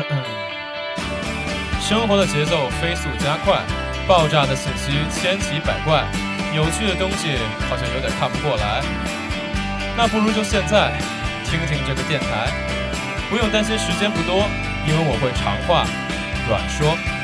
生活的节奏飞速加快，爆炸的信息千奇百怪，有趣的东西好像有点看不过来。那不如就现在听听这个电台，不用担心时间不多，因为我会长话短说。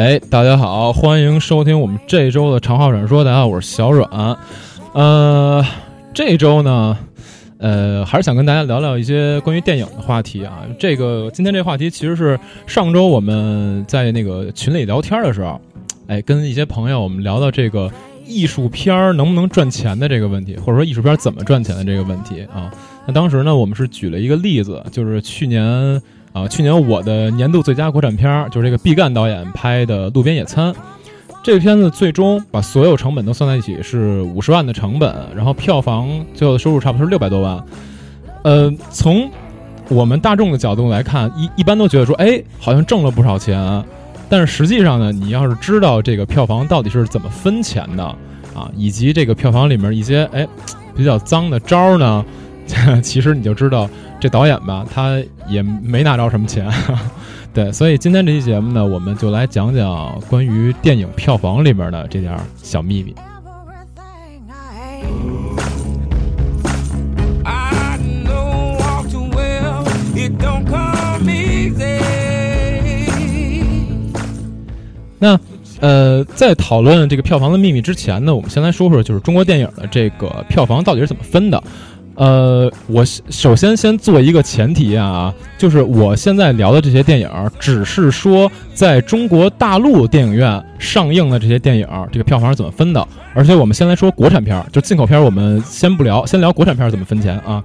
哎，大家好，欢迎收听我们这周的长话短说。大家好，我是小阮。呃，这周呢，呃，还是想跟大家聊聊一些关于电影的话题啊。这个今天这话题其实是上周我们在那个群里聊天的时候，哎，跟一些朋友我们聊到这个艺术片能不能赚钱的这个问题，或者说艺术片怎么赚钱的这个问题啊。那当时呢，我们是举了一个例子，就是去年。啊，去年我的年度最佳国产片儿就是这个毕赣导演拍的《路边野餐》。这个片子最终把所有成本都算在一起是五十万的成本，然后票房最后的收入差不多是六百多万。呃，从我们大众的角度来看，一一般都觉得说，哎，好像挣了不少钱。但是实际上呢，你要是知道这个票房到底是怎么分钱的啊，以及这个票房里面一些哎比较脏的招儿呢，其实你就知道。这导演吧，他也没拿着什么钱，对，所以今天这期节目呢，我们就来讲讲关于电影票房里面的这点小秘密。那呃，在讨论这个票房的秘密之前呢，我们先来说说，就是中国电影的这个票房到底是怎么分的。呃，我首先先做一个前提啊，就是我现在聊的这些电影，只是说在中国大陆电影院上映的这些电影，这个票房是怎么分的。而且我们先来说国产片儿，就进口片儿我们先不聊，先聊国产片儿怎么分钱啊。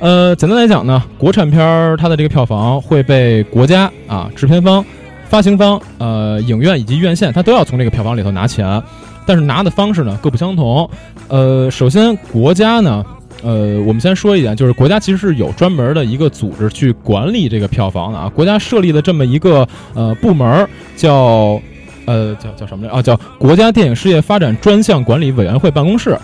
呃，简单来讲呢，国产片儿它的这个票房会被国家啊、制片方、发行方、呃、影院以及院线，它都要从这个票房里头拿钱，但是拿的方式呢各不相同。呃，首先国家呢。呃，我们先说一点，就是国家其实是有专门的一个组织去管理这个票房的啊。国家设立的这么一个呃部门叫呃叫叫什么来啊？叫国家电影事业发展专项管理委员会办公室，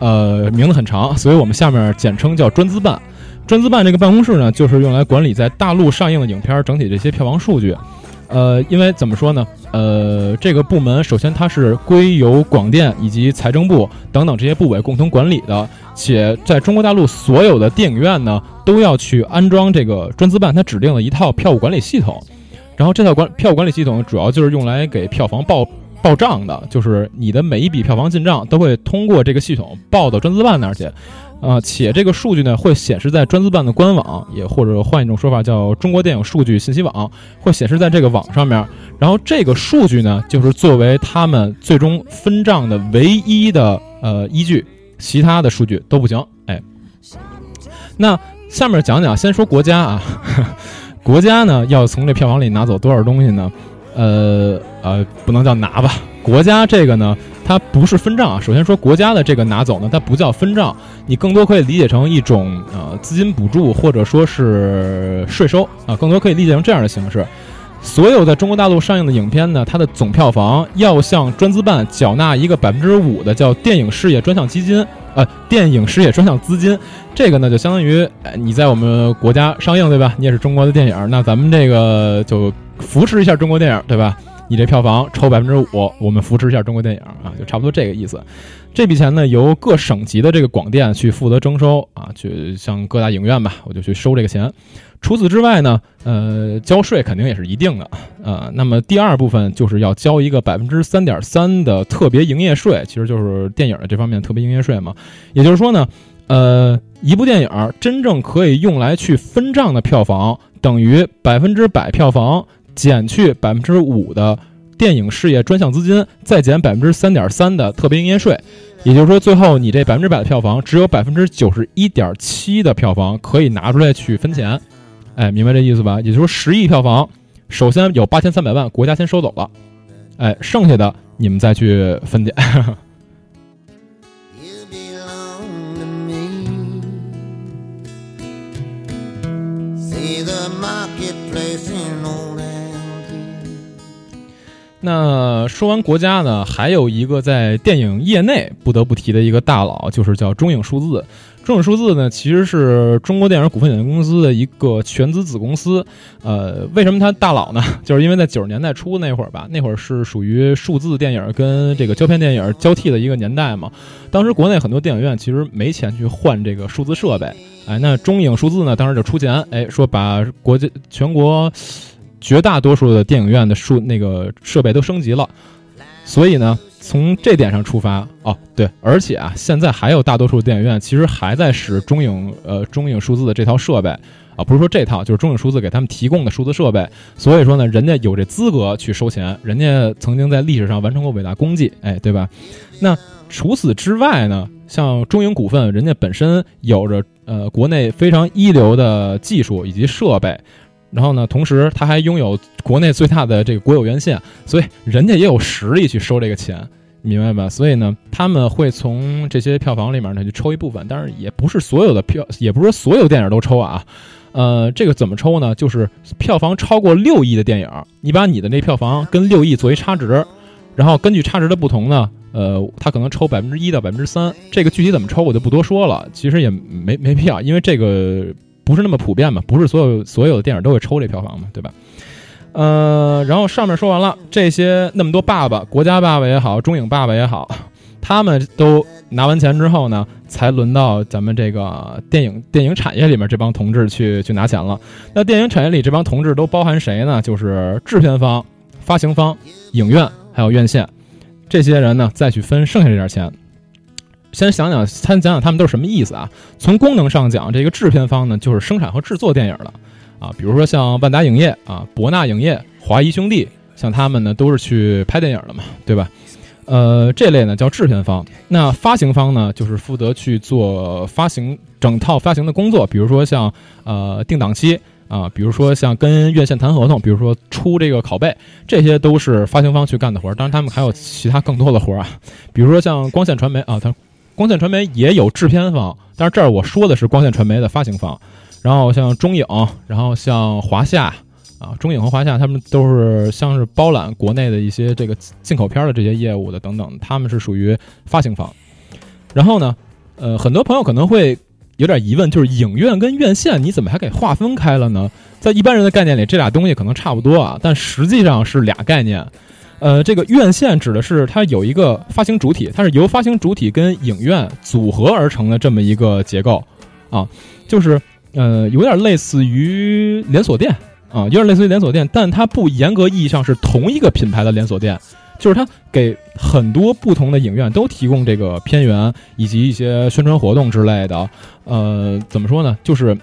呃，名字很长，所以我们下面简称叫专资办。专资办这个办公室呢，就是用来管理在大陆上映的影片整体这些票房数据。呃，因为怎么说呢？呃，这个部门首先它是归由广电以及财政部等等这些部委共同管理的，且在中国大陆所有的电影院呢都要去安装这个专资办它指定的一套票务管理系统。然后这套管票务管理系统主要就是用来给票房报报账的，就是你的每一笔票房进账都会通过这个系统报到专资办那儿去。啊，且这个数据呢会显示在专资办的官网，也或者换一种说法叫中国电影数据信息网，会显示在这个网上面。然后这个数据呢，就是作为他们最终分账的唯一的呃依据，其他的数据都不行。哎，那下面讲讲，先说国家啊，国家呢要从这票房里拿走多少东西呢？呃呃，不能叫拿吧。国家这个呢，它不是分账啊。首先说国家的这个拿走呢，它不叫分账，你更多可以理解成一种呃资金补助或者说是税收啊，更多可以理解成这样的形式。所有在中国大陆上映的影片呢，它的总票房要向专资办缴纳一个百分之五的叫电影事业专项基金，呃，电影事业专项资金。这个呢，就相当于你在我们国家上映，对吧？你也是中国的电影，那咱们这个就扶持一下中国电影，对吧？你这票房抽百分之五，我们扶持一下中国电影啊，就差不多这个意思。这笔钱呢，由各省级的这个广电去负责征收啊，去向各大影院吧，我就去收这个钱。除此之外呢，呃，交税肯定也是一定的啊。那么第二部分就是要交一个百分之三点三的特别营业税，其实就是电影的这方面特别营业税嘛。也就是说呢，呃，一部电影真正可以用来去分账的票房，等于百分之百票房。减去百分之五的电影事业专项资金，再减百分之三点三的特别营业税，也就是说，最后你这百分之百的票房，只有百分之九十一点七的票房可以拿出来去分钱。哎，明白这意思吧？也就是说，十亿票房，首先有八千三百万国家先收走了，哎，剩下的你们再去分点。那说完国家呢，还有一个在电影业内不得不提的一个大佬，就是叫中影数字。中影数字呢，其实是中国电影股份有限公司的一个全资子公司。呃，为什么它大佬呢？就是因为在九十年代初那会儿吧，那会儿是属于数字电影跟这个胶片电影交替的一个年代嘛。当时国内很多电影院其实没钱去换这个数字设备，哎，那中影数字呢，当时就出钱，哎，说把国家全国。绝大多数的电影院的数那个设备都升级了，所以呢，从这点上出发，哦，对，而且啊，现在还有大多数电影院其实还在使中影呃中影数字的这套设备啊，不是说这套，就是中影数字给他们提供的数字设备，所以说呢，人家有这资格去收钱，人家曾经在历史上完成过伟大功绩，哎，对吧？那除此之外呢，像中影股份，人家本身有着呃国内非常一流的技术以及设备。然后呢，同时他还拥有国内最大的这个国有院线，所以人家也有实力去收这个钱，明白吧？所以呢，他们会从这些票房里面呢去抽一部分，但是也不是所有的票，也不是所有电影都抽啊。呃，这个怎么抽呢？就是票房超过六亿的电影，你把你的那票房跟六亿做一差值，然后根据差值的不同呢，呃，他可能抽百分之一到百分之三。这个具体怎么抽我就不多说了，其实也没没必要，因为这个。不是那么普遍嘛？不是所有所有的电影都会抽这票房嘛？对吧？呃，然后上面说完了，这些那么多爸爸，国家爸爸也好，中影爸爸也好，他们都拿完钱之后呢，才轮到咱们这个电影电影产业里面这帮同志去去拿钱了。那电影产业里这帮同志都包含谁呢？就是制片方、发行方、影院还有院线，这些人呢再去分剩下这点钱。先想想，先讲讲他们都是什么意思啊？从功能上讲，这个制片方呢，就是生产和制作电影的，啊，比如说像万达影业啊、博纳影业、华谊兄弟，像他们呢都是去拍电影的嘛，对吧？呃，这类呢叫制片方。那发行方呢，就是负责去做发行整套发行的工作，比如说像呃定档期啊，比如说像跟院线谈合同，比如说出这个拷贝，这些都是发行方去干的活儿。当然，他们还有其他更多的活儿啊，比如说像光线传媒啊，它。光线传媒也有制片方，但是这儿我说的是光线传媒的发行方。然后像中影，然后像华夏啊，中影和华夏他们都是像是包揽国内的一些这个进口片的这些业务的等等，他们是属于发行方。然后呢，呃，很多朋友可能会有点疑问，就是影院跟院线你怎么还给划分开了呢？在一般人的概念里，这俩东西可能差不多啊，但实际上是俩概念。呃，这个院线指的是它有一个发行主体，它是由发行主体跟影院组合而成的这么一个结构，啊，就是呃有点类似于连锁店啊，有点类似于连锁店，但它不严格意义上是同一个品牌的连锁店，就是它给很多不同的影院都提供这个片源以及一些宣传活动之类的，呃，怎么说呢，就是。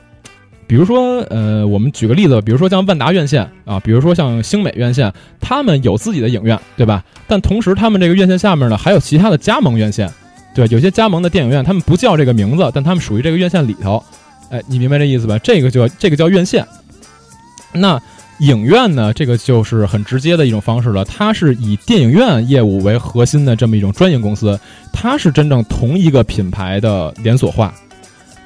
比如说，呃，我们举个例子，比如说像万达院线啊，比如说像星美院线，他们有自己的影院，对吧？但同时，他们这个院线下面呢，还有其他的加盟院线，对，有些加盟的电影院，他们不叫这个名字，但他们属于这个院线里头。哎，你明白这意思吧？这个就这个叫院线。那影院呢，这个就是很直接的一种方式了，它是以电影院业务为核心的这么一种专营公司，它是真正同一个品牌的连锁化，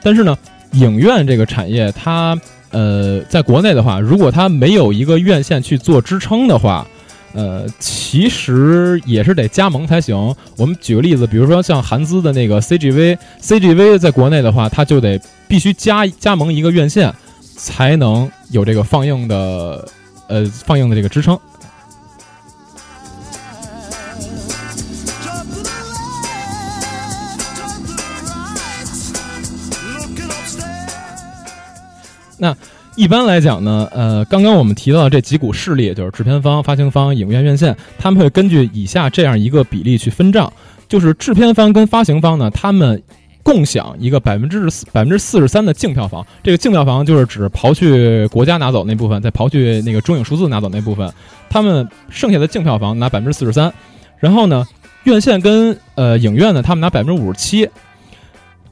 但是呢。影院这个产业，它呃，在国内的话，如果它没有一个院线去做支撑的话，呃，其实也是得加盟才行。我们举个例子，比如说像韩资的那个 CGV，CGV 在国内的话，它就得必须加加盟一个院线，才能有这个放映的呃放映的这个支撑。那一般来讲呢，呃，刚刚我们提到这几股势力，就是制片方、发行方、影院、院线，他们会根据以下这样一个比例去分账，就是制片方跟发行方呢，他们共享一个百分之四百分之四十三的净票房。这个净票房就是指刨去国家拿走那部分，再刨去那个中影数字拿走那部分，他们剩下的净票房拿百分之四十三。然后呢，院线跟呃影院呢，他们拿百分之五十七。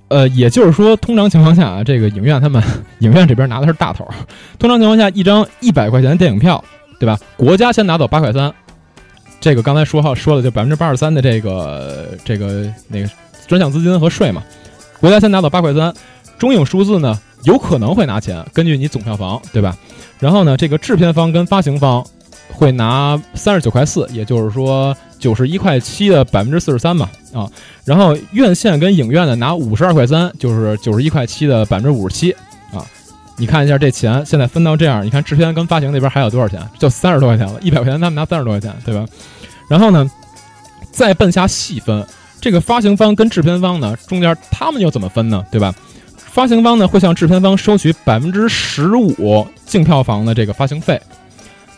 呃，也就是说，通常情况下啊，这个影院他们 影院这边拿的是大头。通常情况下，一张一百块钱的电影票，对吧？国家先拿走八块三，这个刚才说好说的，就百分之八十三的这个这个那个专项资金和税嘛，国家先拿走八块三，中影数字呢有可能会拿钱，根据你总票房，对吧？然后呢，这个制片方跟发行方会拿三十九块四，也就是说九十一块七的百分之四十三嘛，啊，然后院线跟影院呢拿五十二块三，就是九十一块七的百分之五十七。啊你看一下这钱现在分到这样，你看制片跟发行那边还有多少钱？就三十多块钱了，一百块钱他们拿三十多块钱，对吧？然后呢，再奔下细分，这个发行方跟制片方呢中间他们又怎么分呢？对吧？发行方呢会向制片方收取百分之十五净票房的这个发行费，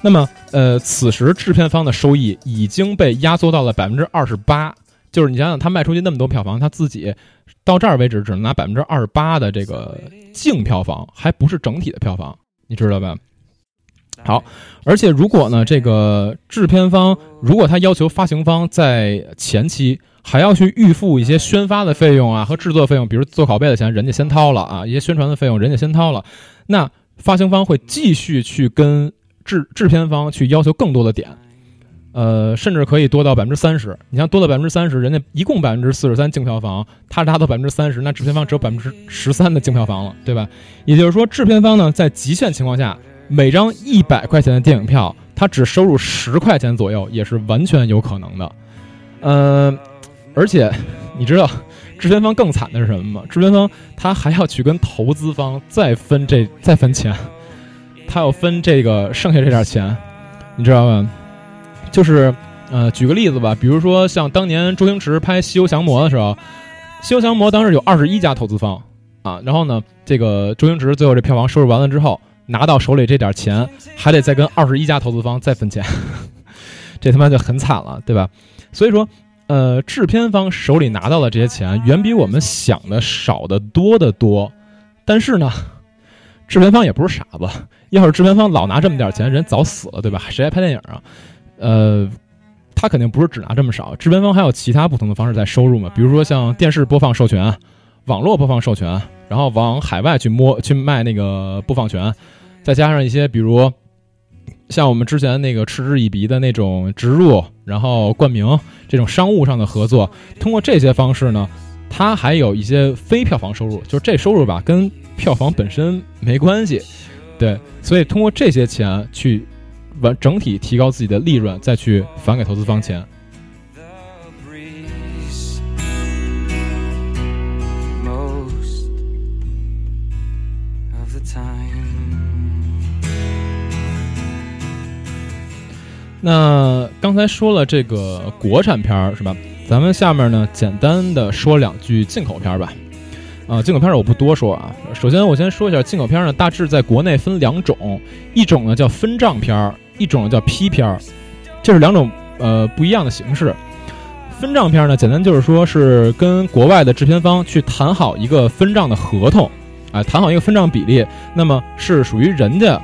那么呃，此时制片方的收益已经被压缩到了百分之二十八，就是你想想他卖出去那么多票房，他自己。到这儿为止，只能拿百分之二十八的这个净票房，还不是整体的票房，你知道吧？好，而且如果呢，这个制片方如果他要求发行方在前期还要去预付一些宣发的费用啊和制作费用，比如做拷贝的钱，人家先掏了啊，一些宣传的费用人家先掏了，那发行方会继续去跟制制片方去要求更多的点。呃，甚至可以多到百分之三十。你像多到百分之三十，人家一共百分之四十三净票房，他达到百分之三十，那制片方只有百分之十三的净票房了，对吧？也就是说，制片方呢，在极限情况下，每张一百块钱的电影票，他只收入十块钱左右，也是完全有可能的。呃，而且你知道，制片方更惨的是什么吗？制片方他还要去跟投资方再分这再分钱，他要分这个剩下这点钱，你知道吗？就是，呃，举个例子吧，比如说像当年周星驰拍《西游降魔》的时候，《西游降魔》当时有二十一家投资方啊，然后呢，这个周星驰最后这票房收入完了之后，拿到手里这点钱，还得再跟二十一家投资方再分钱，这他妈就很惨了，对吧？所以说，呃，制片方手里拿到的这些钱，远比我们想的少得多得多。但是呢，制片方也不是傻子，要是制片方老拿这么点钱，人早死了，对吧？谁还拍电影啊？呃，他肯定不是只拿这么少，制片方还有其他不同的方式在收入嘛？比如说像电视播放授权、网络播放授权，然后往海外去摸去卖那个播放权，再加上一些比如像我们之前那个嗤之以鼻的那种植入，然后冠名这种商务上的合作，通过这些方式呢，他还有一些非票房收入，就是这收入吧跟票房本身没关系，对，所以通过这些钱去。完整体提高自己的利润，再去返给投资方钱。那刚才说了这个国产片儿是吧？咱们下面呢，简单的说两句进口片吧。啊，进口片儿我不多说啊。首先我先说一下进口片儿呢，大致在国内分两种，一种呢叫分账片儿。一种叫批片儿，这是两种呃不一样的形式。分账片呢，简单就是说是跟国外的制片方去谈好一个分账的合同，啊，谈好一个分账比例，那么是属于人家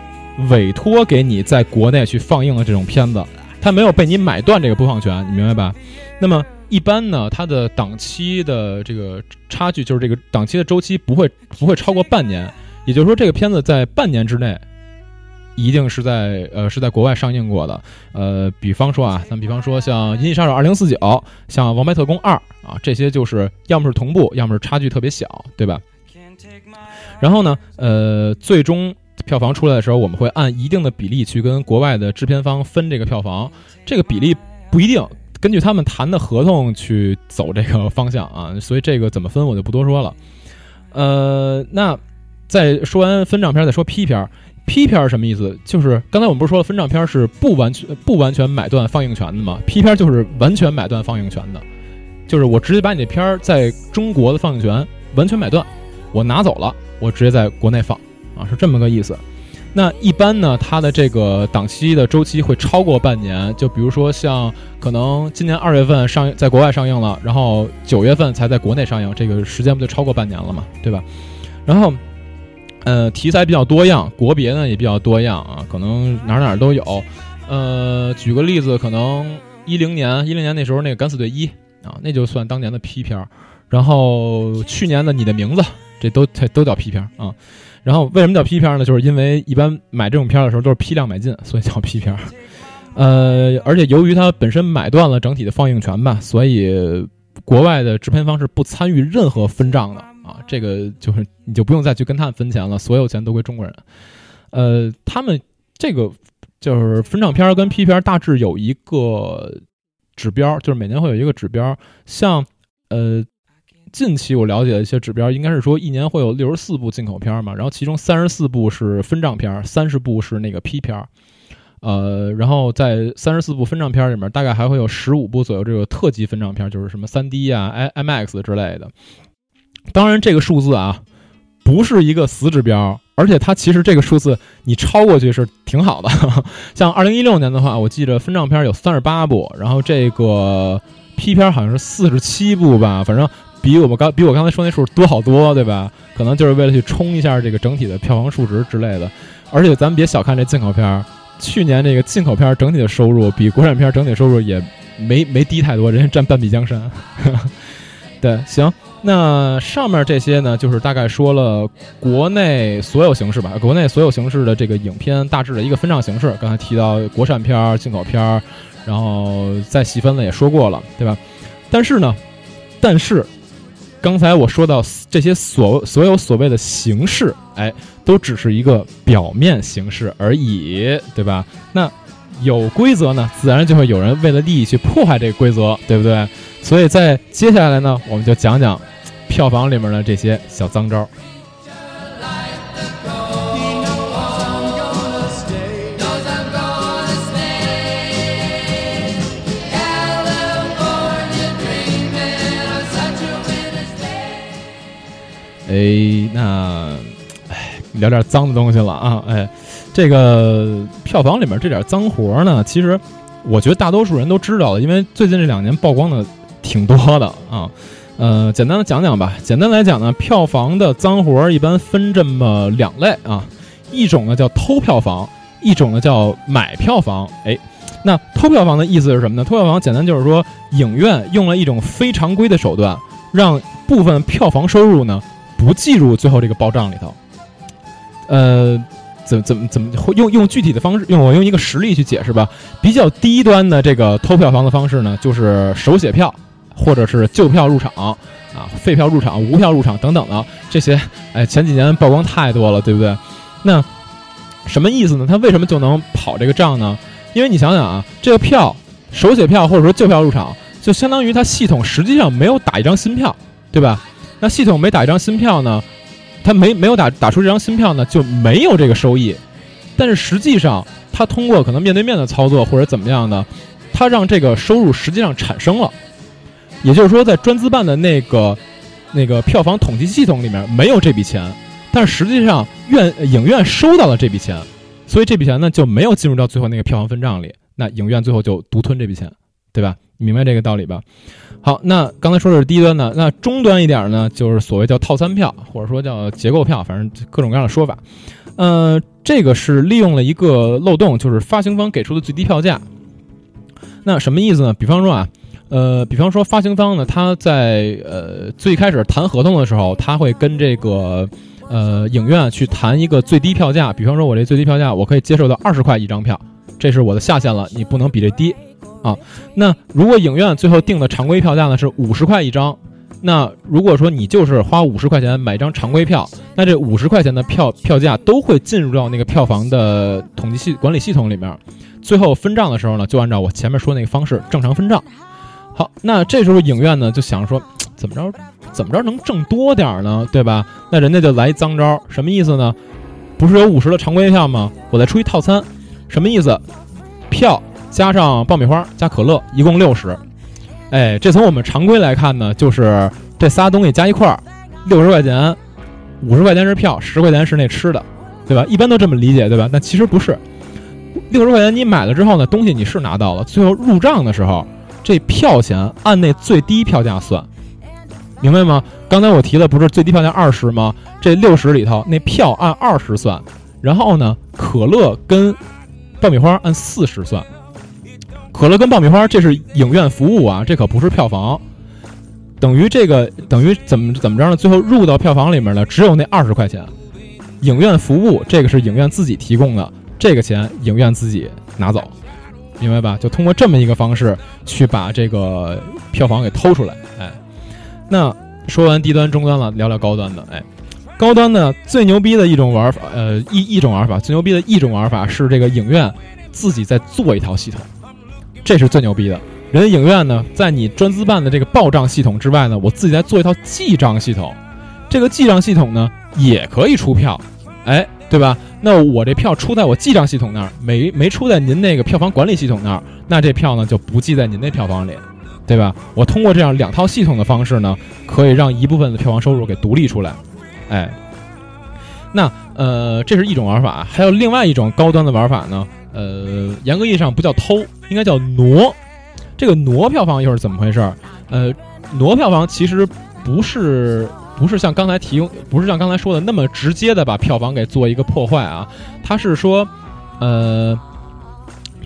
委托给你在国内去放映的这种片子，它没有被你买断这个播放权，你明白吧？那么一般呢，它的档期的这个差距就是这个档期的周期不会不会超过半年，也就是说这个片子在半年之内。一定是在呃是在国外上映过的，呃，比方说啊，咱比方说像《银翼杀手二零四九》，像《王牌特工二》啊，这些就是要么是同步，要么是差距特别小，对吧？然后呢，呃，最终票房出来的时候，我们会按一定的比例去跟国外的制片方分这个票房，这个比例不一定根据他们谈的合同去走这个方向啊，所以这个怎么分我就不多说了。呃，那再说完分账片，再说批片。批片什么意思？就是刚才我们不是说了分账片是不完全不完全买断放映权的吗？批片就是完全买断放映权的，就是我直接把你这片儿在中国的放映权完全买断，我拿走了，我直接在国内放啊，是这么个意思。那一般呢，它的这个档期的周期会超过半年，就比如说像可能今年二月份上在国外上映了，然后九月份才在国内上映，这个时间不就超过半年了嘛，对吧？然后。呃，题材比较多样，国别呢也比较多样啊，可能哪哪都有。呃，举个例子，可能一零年，一零年那时候那个《敢死队一》啊，那就算当年的 P 片儿。然后去年的《你的名字》，这都这都叫批片啊。然后为什么叫批片呢？就是因为一般买这种片的时候都是批量买进，所以叫批片。呃，而且由于它本身买断了整体的放映权吧，所以国外的制片方是不参与任何分账的啊。这个就是你就不用再去跟他们分钱了，所有钱都归中国人。呃，他们这个就是分账片跟 P 片大致有一个指标，就是每年会有一个指标。像呃，近期我了解的一些指标，应该是说一年会有六十四部进口片嘛，然后其中三十四部是分账片，三十部是那个 P 片。呃，然后在三十四部分账片里面，大概还会有十五部左右这个特级分账片，就是什么三 D 啊、I IMAX 之类的。当然，这个数字啊，不是一个死指标，而且它其实这个数字你超过去是挺好的。像二零一六年的话，我记着分账片有三十八部，然后这个 P 片好像是四十七部吧，反正比我们刚比我刚才说那数多好多，对吧？可能就是为了去冲一下这个整体的票房数值之类的。而且咱们别小看这进口片儿。去年这个进口片整体的收入比国产片整体收入也没 没低太多，人家占半壁江山。对，行，那上面这些呢，就是大概说了国内所有形式吧，国内所有形式的这个影片大致的一个分账形式。刚才提到国产片儿、进口片儿，然后再细分了也说过了，对吧？但是呢，但是。刚才我说到这些所所有所谓的形式，哎，都只是一个表面形式而已，对吧？那有规则呢，自然就会有人为了利益去破坏这个规则，对不对？所以在接下来呢，我们就讲讲票房里面的这些小脏招。哎，那，哎，聊点脏的东西了啊！哎，这个票房里面这点脏活呢，其实我觉得大多数人都知道了，因为最近这两年曝光的挺多的啊。呃，简单的讲讲吧。简单来讲呢，票房的脏活一般分这么两类啊，一种呢叫偷票房，一种呢叫买票房。哎，那偷票房的意思是什么呢？偷票房简单就是说，影院用了一种非常规的手段，让部分票房收入呢。不计入最后这个报账里头，呃，怎怎么怎么用用具体的方式，用我用一个实例去解释吧。比较低端的这个偷票房的方式呢，就是手写票，或者是旧票入场啊，废票入场、无票入场等等的这些。哎，前几年曝光太多了，对不对？那什么意思呢？他为什么就能跑这个账呢？因为你想想啊，这个票手写票或者说旧票入场，就相当于它系统实际上没有打一张新票，对吧？那系统每打一张新票呢，它没没有打打出这张新票呢，就没有这个收益。但是实际上，它通过可能面对面的操作或者怎么样的，它让这个收入实际上产生了。也就是说，在专资办的那个那个票房统计系统里面没有这笔钱，但实际上院影院收到了这笔钱，所以这笔钱呢就没有进入到最后那个票房分账里，那影院最后就独吞这笔钱，对吧？你明白这个道理吧？好，那刚才说的是低端的，那中端一点呢，就是所谓叫套餐票，或者说叫结构票，反正各种各样的说法。呃，这个是利用了一个漏洞，就是发行方给出的最低票价。那什么意思呢？比方说啊，呃，比方说发行方呢，他在呃最开始谈合同的时候，他会跟这个呃影院去谈一个最低票价。比方说，我这最低票价我可以接受到二十块一张票，这是我的下限了，你不能比这低。啊，那如果影院最后定的常规票价呢是五十块一张，那如果说你就是花五十块钱买一张常规票，那这五十块钱的票票价都会进入到那个票房的统计系管理系统里面，最后分账的时候呢，就按照我前面说那个方式正常分账。好，那这时候影院呢就想说，怎么着怎么着能挣多点呢，对吧？那人家就来一脏招，什么意思呢？不是有五十的常规票吗？我再出一套餐，什么意思？票。加上爆米花加可乐，一共六十。哎，这从我们常规来看呢，就是这仨东西加一块儿，六十块钱，五十块钱是票，十块钱是那吃的，对吧？一般都这么理解，对吧？但其实不是，六十块钱你买了之后呢，东西你是拿到了，最后入账的时候，这票钱按那最低票价算，明白吗？刚才我提的不是最低票价二十吗？这六十里头那票按二十算，然后呢，可乐跟爆米花按四十算。可乐跟爆米花，这是影院服务啊，这可不是票房。等于这个等于怎么怎么着呢？最后入到票房里面的只有那二十块钱。影院服务这个是影院自己提供的，这个钱影院自己拿走。明白吧？就通过这么一个方式去把这个票房给偷出来。哎，那说完低端、中端了，聊聊高端的。哎，高端的最牛逼的一种玩法，呃，一一种玩法，最牛逼的一种玩法是这个影院自己在做一套系统，这是最牛逼的。人家影院呢，在你专资办的这个报账系统之外呢，我自己再做一套记账系统。这个记账系统呢，也可以出票，哎，对吧？那我这票出在我记账系统那儿，没没出在您那个票房管理系统那儿，那这票呢就不记在您那票房里，对吧？我通过这样两套系统的方式呢，可以让一部分的票房收入给独立出来，哎，那呃，这是一种玩法，还有另外一种高端的玩法呢，呃，严格意义上不叫偷，应该叫挪。这个挪票房又是怎么回事？呃，挪票房其实不是。不是像刚才提，不是像刚才说的那么直接的把票房给做一个破坏啊，他是说，呃，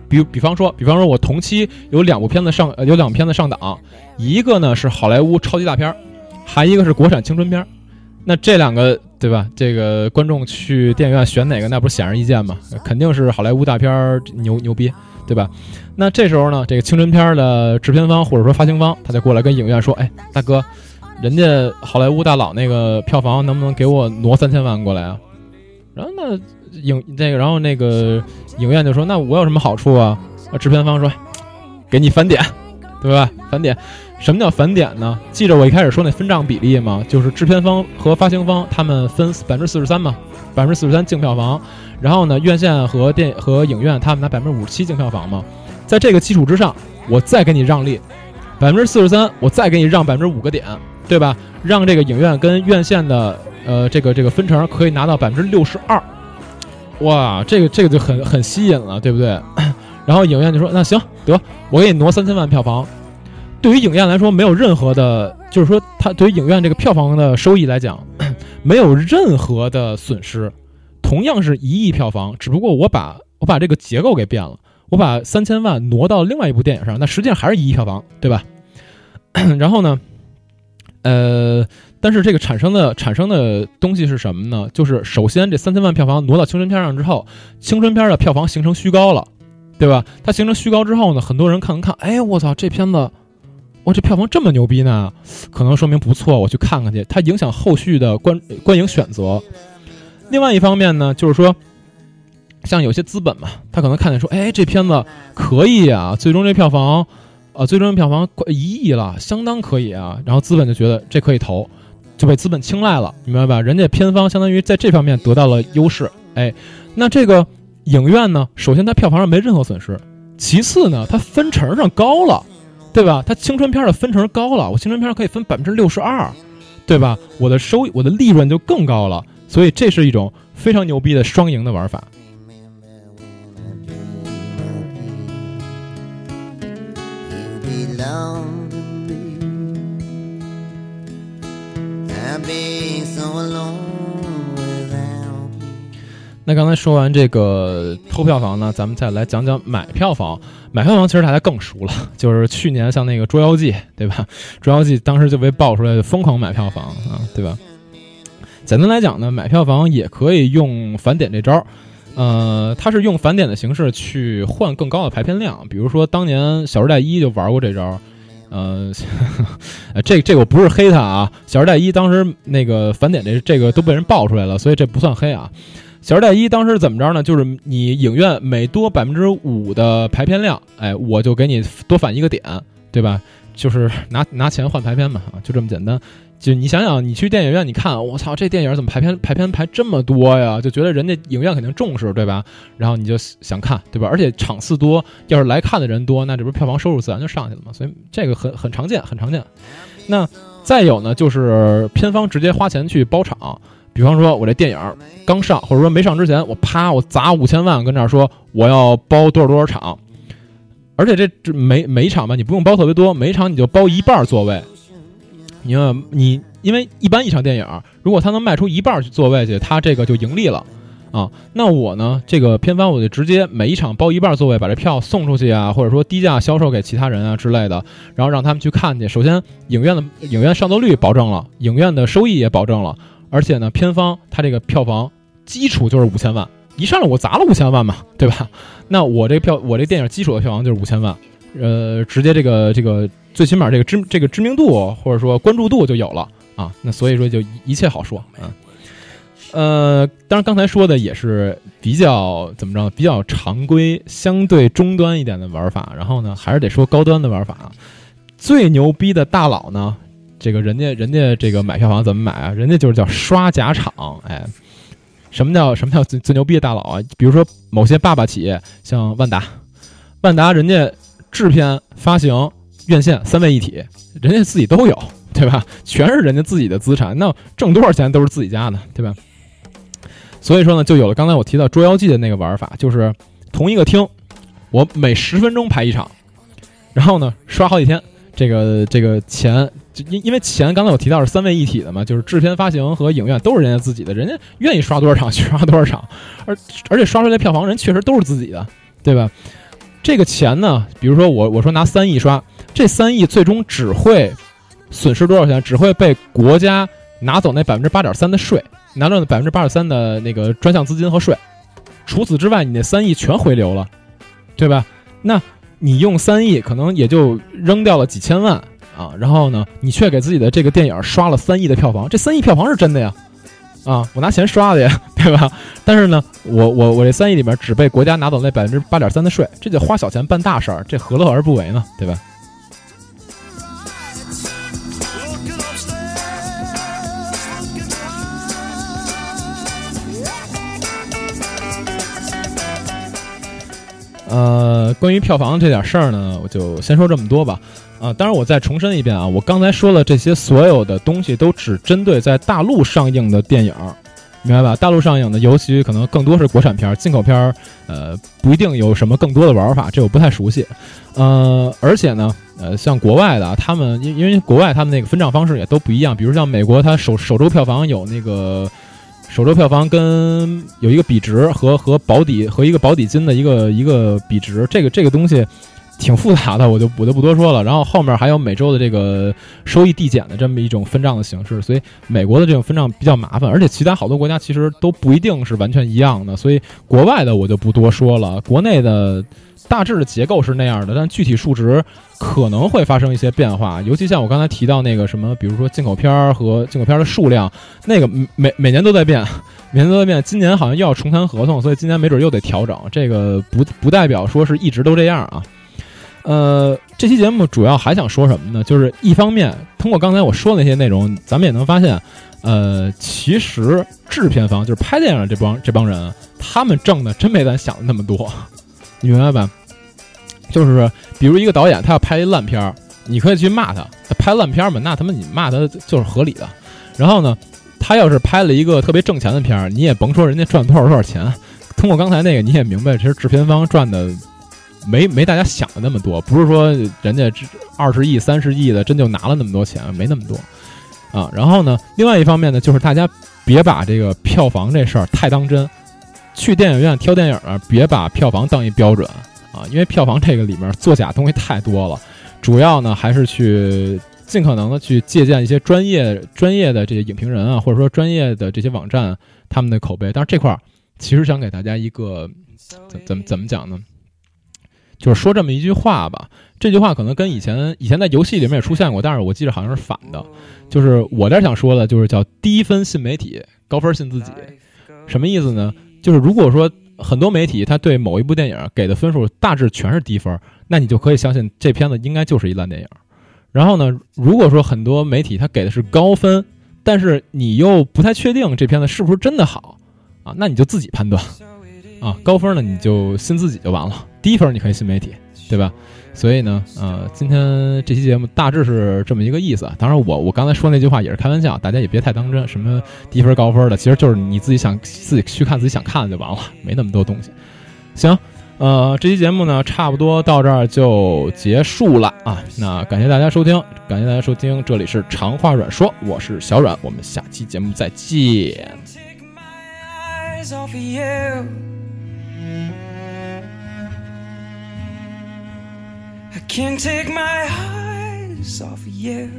比比方说，比方说我同期有两部片子上，有两部片子上档，一个呢是好莱坞超级大片儿，还一个是国产青春片儿，那这两个对吧？这个观众去电影院选哪个，那不是显而易见吗？肯定是好莱坞大片儿牛牛逼，对吧？那这时候呢，这个青春片的制片方或者说发行方，他就过来跟影院说，哎，大哥。人家好莱坞大佬那个票房能不能给我挪三千万过来啊？然后那影那个，然后那个影院就说：“那我有什么好处啊？”制片方说：“给你返点，对吧？返点，什么叫返点呢？记着我一开始说那分账比例吗？就是制片方和发行方他们分百分之四十三嘛，百分之四十三净票房。然后呢，院线和电和影院他们拿百分之五十七净票房嘛。在这个基础之上，我再给你让利，百分之四十三，我再给你让百分之五个点。”对吧？让这个影院跟院线的呃这个这个分成可以拿到百分之六十二，哇，这个这个就很很吸引了，对不对？然后影院就说：“那行得，我给你挪三千万票房。”对于影院来说，没有任何的，就是说，它对于影院这个票房的收益来讲，没有任何的损失。同样是一亿票房，只不过我把我把这个结构给变了，我把三千万挪到另外一部电影上，那实际上还是一亿票房，对吧？然后呢？呃，但是这个产生的产生的东西是什么呢？就是首先这三千万票房挪到青春片上之后，青春片的票房形成虚高了，对吧？它形成虚高之后呢，很多人看看，哎，我操，这片子，哇，这票房这么牛逼呢，可能说明不错，我去看看去。它影响后续的观观影选择。另外一方面呢，就是说，像有些资本嘛，他可能看见说，哎，这片子可以啊，最终这票房。啊，最终票房快一亿了，相当可以啊。然后资本就觉得这可以投，就被资本青睐了，明白吧？人家片方相当于在这方面得到了优势。哎，那这个影院呢？首先它票房上没任何损失，其次呢，它分成上高了，对吧？它青春片的分成高了，我青春片可以分百分之六十二，对吧？我的收益我的利润就更高了，所以这是一种非常牛逼的双赢的玩法。那刚才说完这个偷票房呢，咱们再来讲讲买票房。买票房其实大家更熟了，就是去年像那个《捉妖记》，对吧？《捉妖记》当时就被爆出来疯狂买票房啊，对吧？简单来讲呢，买票房也可以用返点这招，呃，它是用返点的形式去换更高的排片量。比如说当年《小时代一》就玩过这招。呃，这这个我不是黑他啊，《小时代一》当时那个返点这这个都被人爆出来了，所以这不算黑啊。《小时代一》当时怎么着呢？就是你影院每多百分之五的排片量，哎，我就给你多返一个点，对吧？就是拿拿钱换排片嘛，啊就这么简单。就你想想，你去电影院，你看，我操，这电影怎么排片排片排这么多呀？就觉得人家影院肯定重视，对吧？然后你就想看，对吧？而且场次多，要是来看的人多，那这不是票房收入自然就上去了嘛？所以这个很很常见，很常见。那再有呢，就是片方直接花钱去包场，比方说我这电影刚上，或者说没上之前，我啪我砸五千万跟这儿说我要包多少多少场，而且这这每每一场吧，你不用包特别多，每一场你就包一半座位。你看，你因为一般一场电影，如果他能卖出一半去座位去，他这个就盈利了，啊，那我呢，这个片方我就直接每一场包一半座位，把这票送出去啊，或者说低价销售给其他人啊之类的，然后让他们去看去。首先，影院的影院上座率保证了，影院的收益也保证了，而且呢，片方他这个票房基础就是五千万，一上来我砸了五千万嘛，对吧？那我这票，我这电影基础的票房就是五千万，呃，直接这个这个最起码这个知这个知名度或者说关注度就有了啊。那所以说就一切好说啊。呃，当然刚才说的也是比较怎么着，比较常规、相对中端一点的玩法。然后呢，还是得说高端的玩法。最牛逼的大佬呢，这个人家人家这个买票房怎么买啊？人家就是叫刷假场，哎。什么叫什么叫最最牛逼的大佬啊？比如说某些爸爸企业，像万达，万达人家制片、发行、院线三位一体，人家自己都有，对吧？全是人家自己的资产，那挣多少钱都是自己家的，对吧？所以说呢，就有了刚才我提到《捉妖记》的那个玩法，就是同一个厅，我每十分钟排一场，然后呢刷好几天，这个这个钱。因因为钱刚才我提到是三位一体的嘛，就是制片、发行和影院都是人家自己的，人家愿意刷多少场 去刷多少场，而而且刷出来票房人确实都是自己的，对吧？这个钱呢，比如说我我说拿三亿刷，这三亿最终只会损失多少钱？只会被国家拿走那百分之八点三的税，拿到那百分之八点三的那个专项资金和税。除此之外，你那三亿全回流了，对吧？那你用三亿，可能也就扔掉了几千万。啊，然后呢，你却给自己的这个电影刷了三亿的票房，这三亿票房是真的呀？啊，我拿钱刷的呀，对吧？但是呢，我我我这三亿里面只被国家拿走那百分之八点三的税，这就花小钱办大事儿，这何乐而不为呢？对吧？呃，关于票房这点事儿呢，我就先说这么多吧。啊，当然我再重申一遍啊，我刚才说了这些所有的东西都只针对在大陆上映的电影，明白吧？大陆上映的，尤其可能更多是国产片，进口片，呃，不一定有什么更多的玩法，这我不太熟悉。呃，而且呢，呃，像国外的，他们因因为国外他们那个分账方式也都不一样，比如像美国，它首首周票房有那个。首周票房跟有一个比值和和保底和一个保底金的一个一个比值，这个这个东西挺复杂的，我就我就不多说了。然后后面还有每周的这个收益递减的这么一种分账的形式，所以美国的这种分账比较麻烦，而且其他好多国家其实都不一定是完全一样的，所以国外的我就不多说了，国内的。大致的结构是那样的，但具体数值可能会发生一些变化。尤其像我刚才提到那个什么，比如说进口片儿和进口片儿的数量，那个每每年都在变，每年都在变。今年好像又要重谈合同，所以今年没准又得调整。这个不不代表说是一直都这样啊。呃，这期节目主要还想说什么呢？就是一方面通过刚才我说的那些内容，咱们也能发现，呃，其实制片方就是拍电影这帮这帮人，他们挣的真没咱想的那么多。你明白吧？就是比如一个导演，他要拍一烂片儿，你可以去骂他他，拍烂片儿嘛，那他妈你骂他就是合理的。然后呢，他要是拍了一个特别挣钱的片儿，你也甭说人家赚多少多少钱。通过刚才那个，你也明白，其实制片方赚的没没大家想的那么多，不是说人家二十亿、三十亿的真就拿了那么多钱，没那么多啊。然后呢，另外一方面呢，就是大家别把这个票房这事儿太当真。去电影院挑电影啊，别把票房当一标准啊，因为票房这个里面作假东西太多了。主要呢还是去尽可能的去借鉴一些专业专业的这些影评人啊，或者说专业的这些网站他们的口碑。但是这块儿其实想给大家一个怎怎么怎么讲呢？就是说这么一句话吧，这句话可能跟以前以前在游戏里面也出现过，但是我记得好像是反的。就是我这想说的，就是叫低分信媒体，高分信自己。什么意思呢？就是如果说很多媒体他对某一部电影给的分数大致全是低分，那你就可以相信这片子应该就是一烂电影。然后呢，如果说很多媒体他给的是高分，但是你又不太确定这片子是不是真的好啊，那你就自己判断啊。高分呢你就信自己就完了，低分你可以新媒体，对吧？所以呢，呃，今天这期节目大致是这么一个意思。当然，我我刚才说那句话也是开玩笑，大家也别太当真。什么低分高分的，其实就是你自己想自己去看自己想看的就完了，没那么多东西。行，呃，这期节目呢，差不多到这儿就结束了啊。那感谢大家收听，感谢大家收听，这里是长话软说，我是小软，我们下期节目再见。take my eyes off you can't take my eyes off of you.